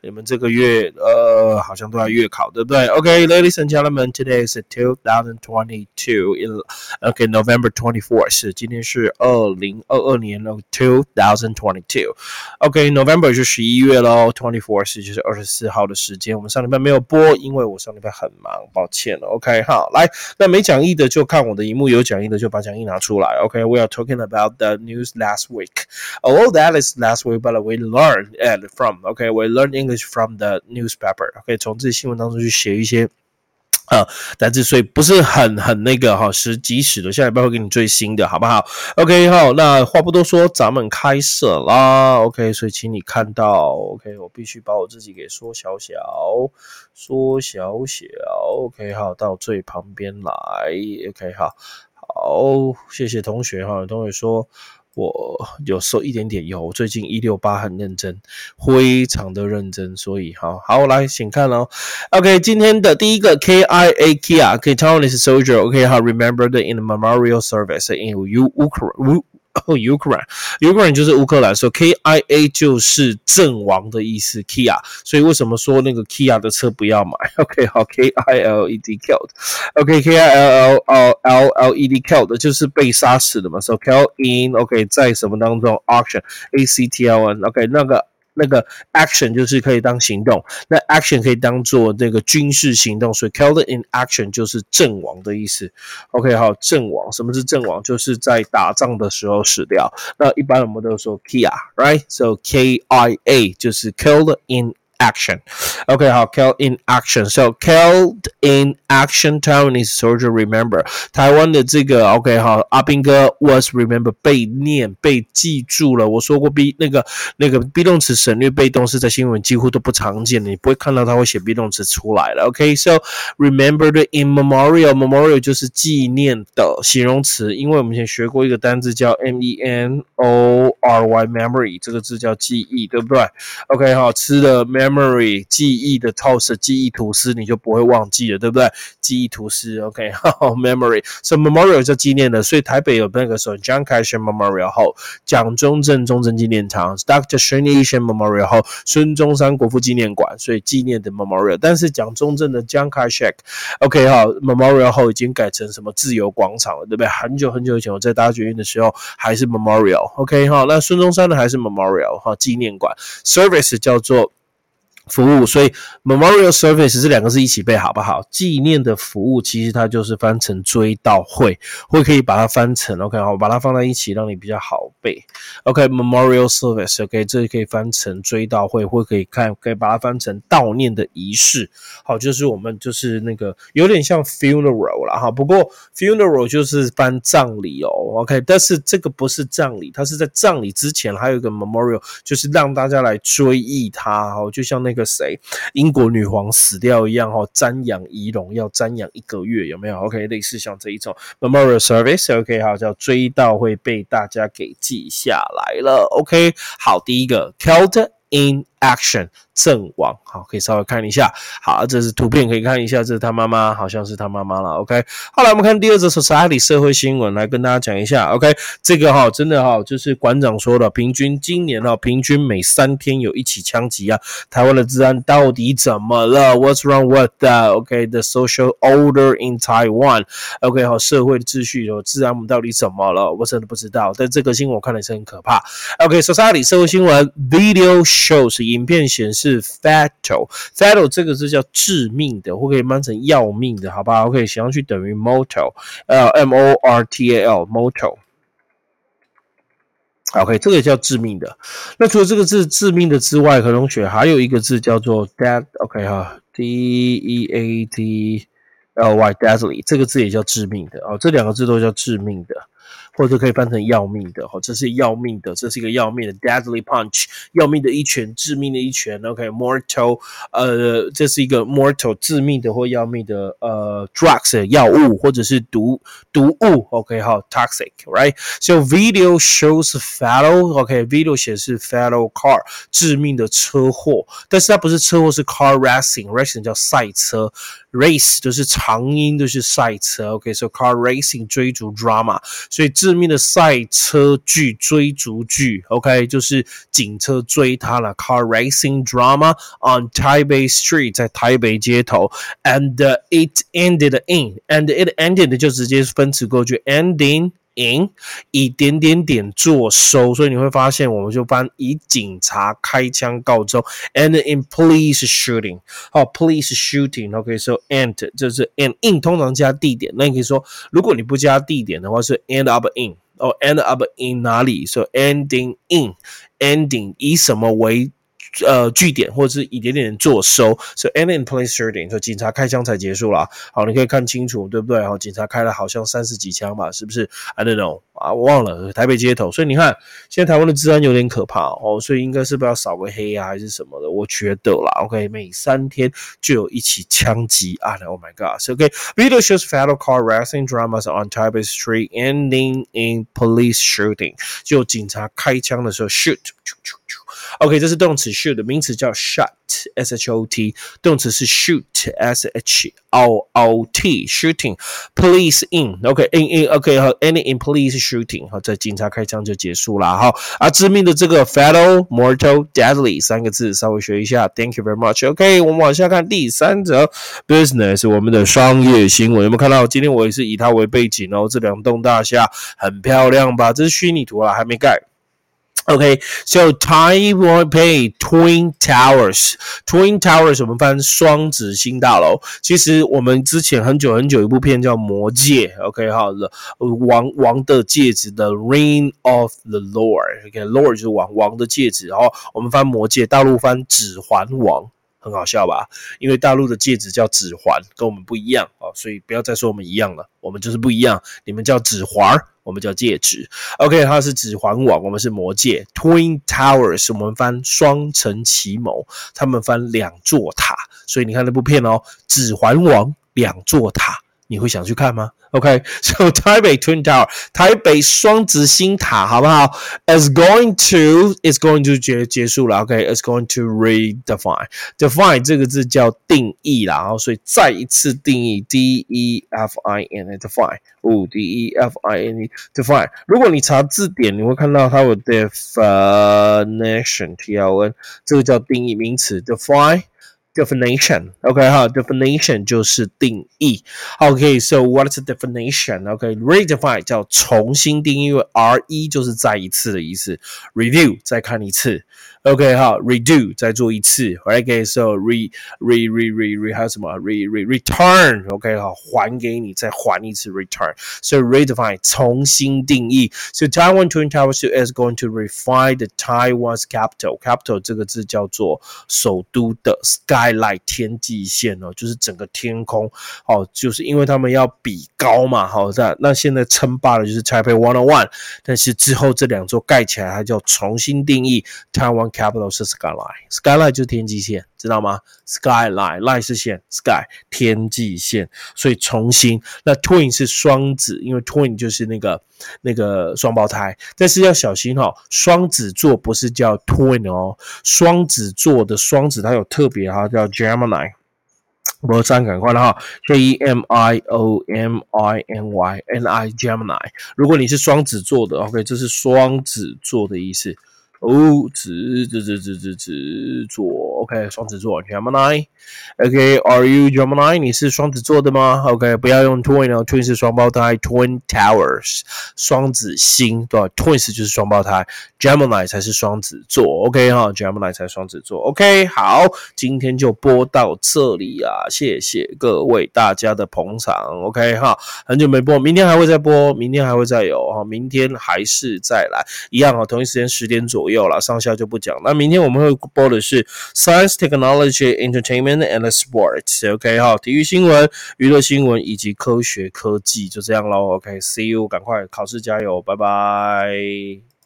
你们这个月呃好像都要月考，对不对？OK，ladies、okay, and gentlemen, today is 2022. OK, November twenty fourth 是今天是二零二二年的 two thousand twenty two. OK, November 就十一月喽，twenty fourth 就是二十四号的时间。我们上礼拜没有播，因为我上礼拜很忙，抱歉了。OK，好，来，那没讲义的就看我的荧幕，有讲义的就把讲义拿出来。OK，we、okay, are talking about the news last week. Although that is last week, but we learned it from. OK, we learned English from the newspaper. OK，从这些新闻当中去写一些。呃，但是，所以不是很很那个哈，是及时的，下礼拜会给你最新的，好不好？OK，好，那话不多说，咱们开始啦。OK，所以请你看到，OK，我必须把我自己给缩小小，缩小小。OK，好，到最旁边来。OK，好，好，谢谢同学哈，同学说。我有受一点点油，最近一六八很认真，非常的认真，所以好好来，请看哦。OK，今天的第一个 KIA Kia，Taiwanese soldier，OK，好，remembered in the memorial service in Ukraine。后，Ukraine，Ukraine 就是乌克兰，说 K I A 就是阵亡的意思，Kia，所以为什么说那个 Kia 的车不要买？OK，好 killedkilled ok killedkilled 就是被杀死的嘛，so kill in，OK，在什么当中？Auction，A C T L N，OK，那个。那个 action 就是可以当行动，那 action 可以当做这个军事行动，所以 killed in action 就是阵亡的意思。OK，好，阵亡，什么是阵亡？就是在打仗的时候死掉。那一般我们都说 kia，right？So K I A 就是 killed in。Action. Okay, 好，killed in action. So killed in action. Taiwanese soldier remember 台湾的这个 OK 好，阿兵哥 was remember 被念被记住了。我说过 be 那个那个 be 动词省略被动是在新闻几乎都不常见的，你不会看到他会写 be 动词出来了。OK，so remembered in memorial. Memorial 就是纪念的形容词，因为我们以前学过一个单字叫 m e n o r y memory，这个字叫记忆，对不对？OK 好，吃的 memory。Memory 记忆的 toast 记忆吐司，你就不会忘记了，对不对？记忆吐司，OK，好，memory，所以 memorial 叫纪念的，所以台北有那个时候蒋凯旋 memorial 后，蒋中正中正纪念堂，Dr. 孙立轩 memorial 后，孙中山国父纪念馆，所以纪念的 memorial。但是蒋中正的蒋凯旋，OK，好，memorial 后已经改成什么自由广场了，对不对？很久很久以前我在搭捷运的时候还是 memorial，OK，好，那孙中山的还是 memorial 哈纪念馆，service 叫做。服务，所以 memorial service 这两个字一起背好不好？纪念的服务其实它就是翻成追悼会，或可以把它翻成 OK 好，把它放在一起让你比较好背。OK，memorial service OK，这可以翻成追悼会，或可以看可以把它翻成悼念的仪式。好，就是我们就是那个有点像 funeral 了哈，不过 funeral 就是翻葬礼哦。OK，但是这个不是葬礼，它是在葬礼之前还有一个 memorial，就是让大家来追忆他哦，就像那个。个谁，英国女皇死掉一样哈，瞻仰仪容要瞻仰一个月，有没有？OK，类似像这一种 memorial service，OK，好，叫追悼会被大家给记下来了。OK，好，第一个 Celt in action。阵亡，好，可以稍微看一下。好，这是图片，可以看一下，这是他妈妈，好像是他妈妈了。OK，后来我们看第二则 Society 社会新闻，来跟大家讲一下。OK，这个哈，真的哈，就是馆长说的，平均今年哈，平均每三天有一起枪击啊。台湾的治安到底怎么了？What's wrong with that？OK，the social order in Taiwan。OK，好，社会的秩序有治安，我们到底怎么了？我真的不知道。但这个新闻我看的是很可怕。OK，Society 社会新闻，Video shows 影片显示。fatal，fatal 这个字叫致命的，或可以翻成要命的，好吧？OK，写上去等于 mortal，呃，m o r t a l，mortal。OK，这个也叫致命的。那除了这个字致命的之外，何同学还有一个字叫做 dead。OK 哈，d e a t l y，deadly 这个字也叫致命的哦，这两个字都叫致命的。或者可以翻成要命的，哈，这是要命的，这是一个要命的 deadly punch，要命的一拳，致命的一拳，OK，mortal，呃，这是一个 mortal，致命的或要命的，呃，drugs 药物或者是毒毒物，OK，好，toxic，right？So video shows fatal，OK，video 显示 fatal car，致命的车祸，但是它不是车祸，是 car racing，racing 叫赛车 race 都是长音，都是赛车。OK，so car racing 追逐 drama，所以致致命的赛车剧、追逐剧。OK，就是警车追他了。car racing drama on Taipei Street，在台北街头，and it ended in，and it ended 就直接分词过去，ending。In 以点点点作收，所以你会发现，我们就翻以警察开枪告终，and in police shooting，好，police shooting，OK，so and 这是 and in 通常加地点，那你可以说，如果你不加地点的话，是 end up in，哦，end up in 哪里？so ending in，ending 以什么为？呃，据点或者是一点点做收，所以 end in place shooting，说警察开枪才结束了。好，你可以看清楚，对不对？好，警察开了好像三十几枪吧，是不是？I don't know 啊，我忘了。台北街头，所以你看，现在台湾的治安有点可怕哦，所以应该是不是要扫个黑啊，还是什么的？我觉得啦，OK，每三天就有一起枪击案，Oh my God，OK，video shows fatal car racing dramas on Taipei Street ending in police shooting，就警察开枪的时候 shoot。OK，这是动词 shoot，名词叫 shot，s h o t，动词是 shoot，s h o o t，shooting，police in，OK，in in，OK，好，any in police shooting，好，在警察开枪就结束了，好，啊，致命的这个 fatal、mortal、deadly 三个字稍微学一下，Thank you very much，OK，我们往下看第三则 business，我们的商业新闻，有没有看到？今天我也是以它为背景哦，这两栋大厦很漂亮吧？这是虚拟图啊，还没盖。OK，so Taipei Twin Towers, Twin Towers 我们翻双子星大楼。其实我们之前很久很久一部片叫《魔戒》，OK 好了，王王的戒指的 Ring of the Lord，OK，Lord 就是王王的戒指，然后我们翻魔戒，大陆翻指环王。很好笑吧？因为大陆的戒指叫指环，跟我们不一样哦，所以不要再说我们一样了，我们就是不一样。你们叫指环，我们叫戒指。OK，它是指环王，我们是魔戒。Twin Towers，我们翻双城奇谋，他们翻两座塔。所以你看那部片哦，指环王两座塔。你会想去看吗？OK，so 台北 Twin Tower，台北双子星塔，好不好？Is going to is going to 结结束了。OK，is going to redefine，define 这个字叫定义啦，然后所以再一次定义，D E F I N E define，哦，D E F I N E define。如果你查字典，你会看到它有 definition，T L N，这个叫定义名词，define。definition，OK 哈，definition 就是定义。OK，so what's the definition？OK，redefine 叫重新定义，因为 R E 就是再一次的意思，review 再看一次。OK 哈，redo 再做一次，OK，so re re re re re 还有什么？re re return，OK 哈，还给你再还一次，return，so redefine 重新定义。So Taiwan Twin Towers is going to refine the Taiwan's capital. Capital 这个字叫做首都的 skyline 天际线哦，就是整个天空哦，就是因为他们要比高嘛，好那那现在称霸的就是 Taipei One on One，但是之后这两座盖起来，它叫重新定义 Taiwan。Capital 是 skyline，skyline 就是天际线，知道吗？skyline line 是线，sky 天际线，所以重新那 twin 是双子，因为 twin 就是那个那个双胞胎，但是要小心哈，双子座不是叫 twin 哦，双子座的双子它有特别哈，叫 Gemini，我三赶快了哈，J E M I O M I N Y N I Gemini，如果你是双子座的，OK，这是双子座的意思。哦，子子子子子子座，OK，双子座，Gemini，OK，Are you Gemini？你是双子座的吗？OK，不要用 Twin 哦，Twin 是双胞胎，Twin Towers，双子星，对吧？Twins 就是双胞胎，Gemini 才是双子座，OK 哈，Gemini 才双子座，OK，好，今天就播到这里啊，谢谢各位大家的捧场，OK 哈，很久没播，明天还会再播，明天还会再有明天还是再来，一样啊，同一时间十点左。右了，上下就不讲。那明天我们会播的是 Science, Technology, Entertainment and Sports。OK 哈，体育新闻、娱乐新闻以及科学科技，就这样喽。OK，See you，赶快考试加油，拜拜。